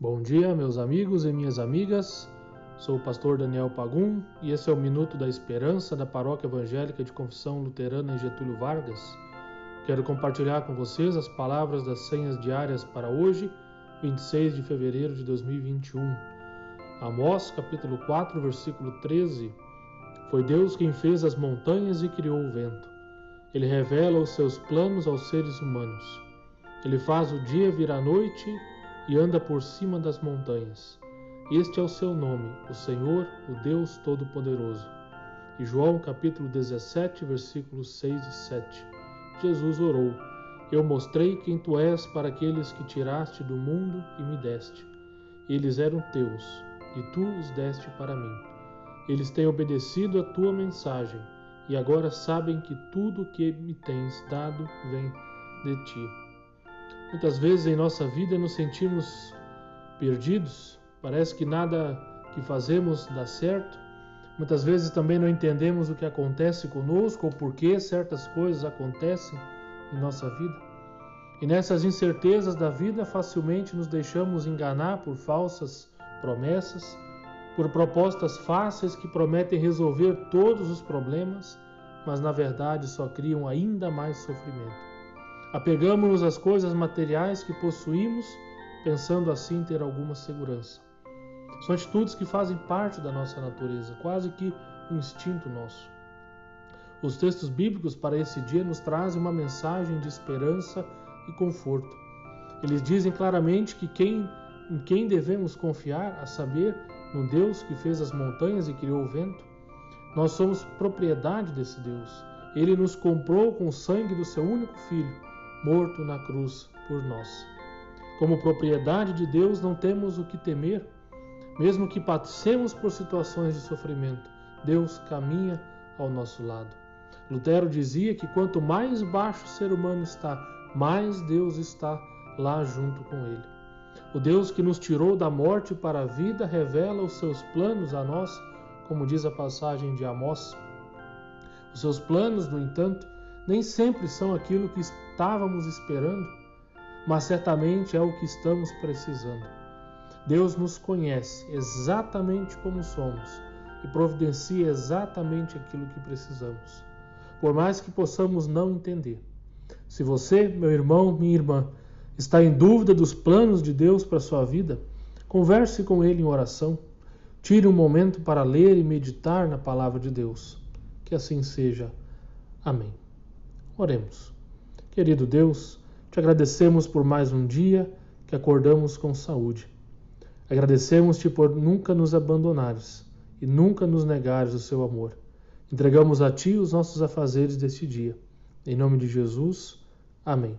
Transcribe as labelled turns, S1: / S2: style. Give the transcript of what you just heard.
S1: Bom dia, meus amigos e minhas amigas. Sou o pastor Daniel Pagum e esse é o Minuto da Esperança da Paróquia Evangélica de Confissão Luterana em Getúlio Vargas. Quero compartilhar com vocês as palavras das senhas diárias para hoje, 26 de fevereiro de 2021. Amós, capítulo 4, versículo 13. Foi Deus quem fez as montanhas e criou o vento. Ele revela os seus planos aos seres humanos. Ele faz o dia vir à noite e anda por cima das montanhas. Este é o seu nome, o Senhor, o Deus Todo-Poderoso. E João capítulo 17, versículos 6 e 7. Jesus orou: Eu mostrei quem tu és para aqueles que tiraste do mundo e me deste. Eles eram teus, e tu os deste para mim. Eles têm obedecido a tua mensagem, e agora sabem que tudo o que me tens dado vem de ti. Muitas vezes em nossa vida nos sentimos perdidos, parece que nada que fazemos dá certo. Muitas vezes também não entendemos o que acontece conosco ou por que certas coisas acontecem em nossa vida. E nessas incertezas da vida, facilmente nos deixamos enganar por falsas promessas, por propostas fáceis que prometem resolver todos os problemas, mas na verdade só criam ainda mais sofrimento. Apegamos-nos às coisas materiais que possuímos, pensando assim ter alguma segurança. São atitudes que fazem parte da nossa natureza, quase que um instinto nosso. Os textos bíblicos para esse dia nos trazem uma mensagem de esperança e conforto. Eles dizem claramente que quem, em quem devemos confiar, a saber, no Deus que fez as montanhas e criou o vento. Nós somos propriedade desse Deus. Ele nos comprou com o sangue do seu único filho morto na cruz por nós. Como propriedade de Deus, não temos o que temer, mesmo que passemos por situações de sofrimento. Deus caminha ao nosso lado. Lutero dizia que quanto mais baixo o ser humano está, mais Deus está lá junto com ele. O Deus que nos tirou da morte para a vida revela os seus planos a nós, como diz a passagem de Amós. Os seus planos, no entanto, nem sempre são aquilo que estávamos esperando, mas certamente é o que estamos precisando. Deus nos conhece exatamente como somos e providencia exatamente aquilo que precisamos, por mais que possamos não entender. Se você, meu irmão, minha irmã, está em dúvida dos planos de Deus para a sua vida, converse com Ele em oração. Tire um momento para ler e meditar na palavra de Deus. Que assim seja. Amém. Oremos. Querido Deus, te agradecemos por mais um dia que acordamos com saúde. Agradecemos-te por nunca nos abandonares e nunca nos negares o seu amor. Entregamos a ti os nossos afazeres deste dia. Em nome de Jesus. Amém.